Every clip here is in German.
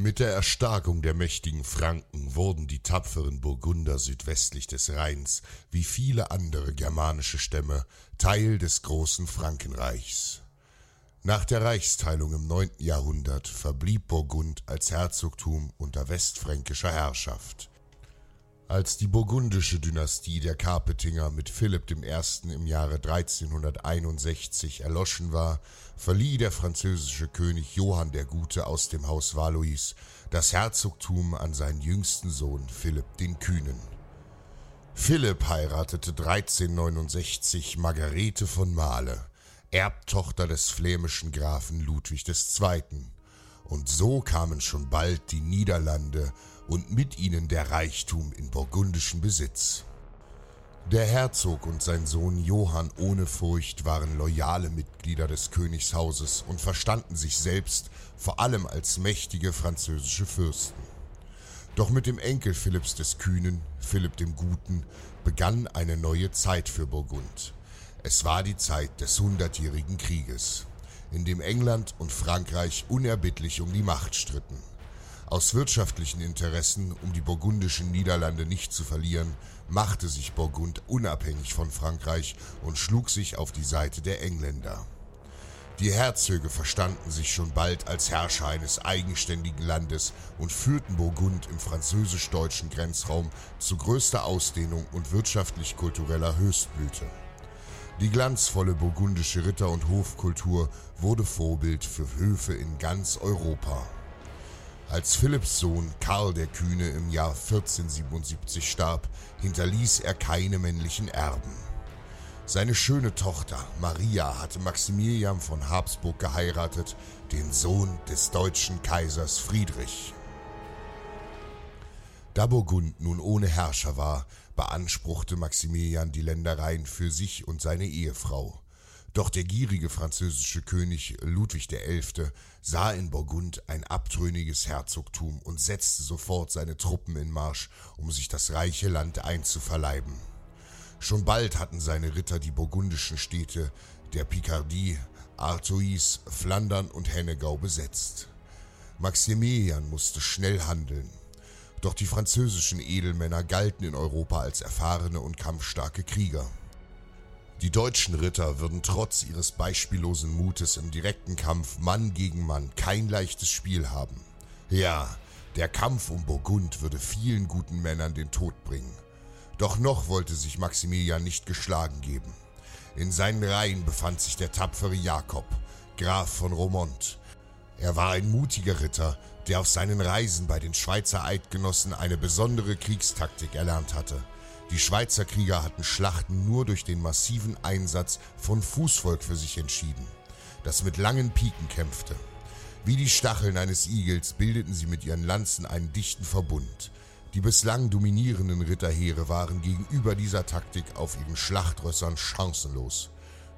Mit der Erstarkung der mächtigen Franken wurden die tapferen Burgunder südwestlich des Rheins, wie viele andere germanische Stämme, Teil des großen Frankenreichs. Nach der Reichsteilung im 9. Jahrhundert verblieb Burgund als Herzogtum unter westfränkischer Herrschaft. Als die burgundische Dynastie der Carpetinger mit Philipp I. im Jahre 1361 erloschen war, verlieh der französische König Johann der Gute aus dem Haus Valois das Herzogtum an seinen jüngsten Sohn Philipp den Kühnen. Philipp heiratete 1369 Margarete von Mahle, Erbtochter des flämischen Grafen Ludwig II. Und so kamen schon bald die Niederlande und mit ihnen der Reichtum in burgundischen Besitz. Der Herzog und sein Sohn Johann ohne Furcht waren loyale Mitglieder des Königshauses und verstanden sich selbst vor allem als mächtige französische Fürsten. Doch mit dem Enkel Philipps des Kühnen, Philipp dem Guten, begann eine neue Zeit für Burgund. Es war die Zeit des Hundertjährigen Krieges, in dem England und Frankreich unerbittlich um die Macht stritten. Aus wirtschaftlichen Interessen, um die burgundischen Niederlande nicht zu verlieren, machte sich Burgund unabhängig von Frankreich und schlug sich auf die Seite der Engländer. Die Herzöge verstanden sich schon bald als Herrscher eines eigenständigen Landes und führten Burgund im französisch-deutschen Grenzraum zu größter Ausdehnung und wirtschaftlich-kultureller Höchstblüte. Die glanzvolle burgundische Ritter- und Hofkultur wurde Vorbild für Höfe in ganz Europa. Als Philipps Sohn Karl der Kühne im Jahr 1477 starb, hinterließ er keine männlichen Erben. Seine schöne Tochter Maria hatte Maximilian von Habsburg geheiratet, den Sohn des deutschen Kaisers Friedrich. Da Burgund nun ohne Herrscher war, beanspruchte Maximilian die Ländereien für sich und seine Ehefrau. Doch der gierige französische König Ludwig XI. sah in Burgund ein abtrünniges Herzogtum und setzte sofort seine Truppen in Marsch, um sich das reiche Land einzuverleiben. Schon bald hatten seine Ritter die burgundischen Städte der Picardie, Artois, Flandern und Hennegau besetzt. Maximilian musste schnell handeln. Doch die französischen Edelmänner galten in Europa als erfahrene und kampfstarke Krieger. Die deutschen Ritter würden trotz ihres beispiellosen Mutes im direkten Kampf Mann gegen Mann kein leichtes Spiel haben. Ja, der Kampf um Burgund würde vielen guten Männern den Tod bringen. Doch noch wollte sich Maximilian nicht geschlagen geben. In seinen Reihen befand sich der tapfere Jakob, Graf von Romont. Er war ein mutiger Ritter, der auf seinen Reisen bei den Schweizer Eidgenossen eine besondere Kriegstaktik erlernt hatte – die Schweizer Krieger hatten Schlachten nur durch den massiven Einsatz von Fußvolk für sich entschieden, das mit langen Piken kämpfte. Wie die Stacheln eines Igels bildeten sie mit ihren Lanzen einen dichten Verbund. Die bislang dominierenden Ritterheere waren gegenüber dieser Taktik auf ihren Schlachtrössern chancenlos.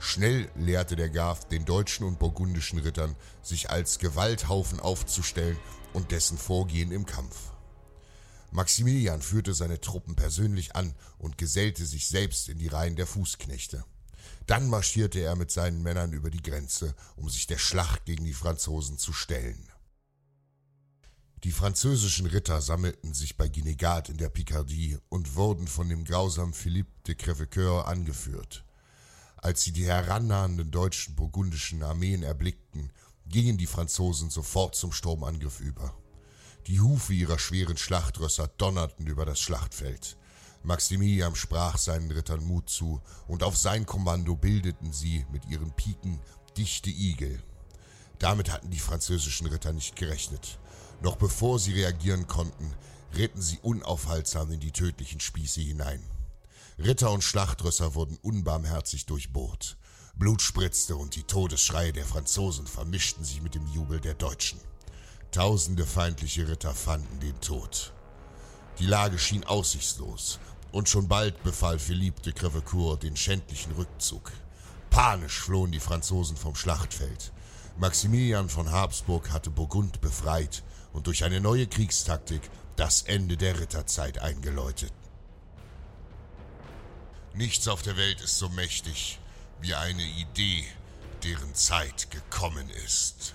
Schnell lehrte der Graf den deutschen und burgundischen Rittern, sich als Gewalthaufen aufzustellen und dessen Vorgehen im Kampf. Maximilian führte seine Truppen persönlich an und gesellte sich selbst in die Reihen der Fußknechte. Dann marschierte er mit seinen Männern über die Grenze, um sich der Schlacht gegen die Franzosen zu stellen. Die französischen Ritter sammelten sich bei Guinegat in der Picardie und wurden von dem grausamen Philippe de Crèvecoeur angeführt. Als sie die herannahenden deutschen burgundischen Armeen erblickten, gingen die Franzosen sofort zum Sturmangriff über. Die Hufe ihrer schweren Schlachtrösser donnerten über das Schlachtfeld. Maximilian sprach seinen Rittern Mut zu, und auf sein Kommando bildeten sie mit ihren Piken dichte Igel. Damit hatten die französischen Ritter nicht gerechnet. Noch bevor sie reagieren konnten, ritten sie unaufhaltsam in die tödlichen Spieße hinein. Ritter und Schlachtrösser wurden unbarmherzig durchbohrt. Blut spritzte und die Todesschreie der Franzosen vermischten sich mit dem Jubel der Deutschen. Tausende feindliche Ritter fanden den Tod. Die Lage schien aussichtslos, und schon bald befahl Philippe de Crevecoeur den schändlichen Rückzug. Panisch flohen die Franzosen vom Schlachtfeld. Maximilian von Habsburg hatte Burgund befreit und durch eine neue Kriegstaktik das Ende der Ritterzeit eingeläutet. Nichts auf der Welt ist so mächtig wie eine Idee, deren Zeit gekommen ist.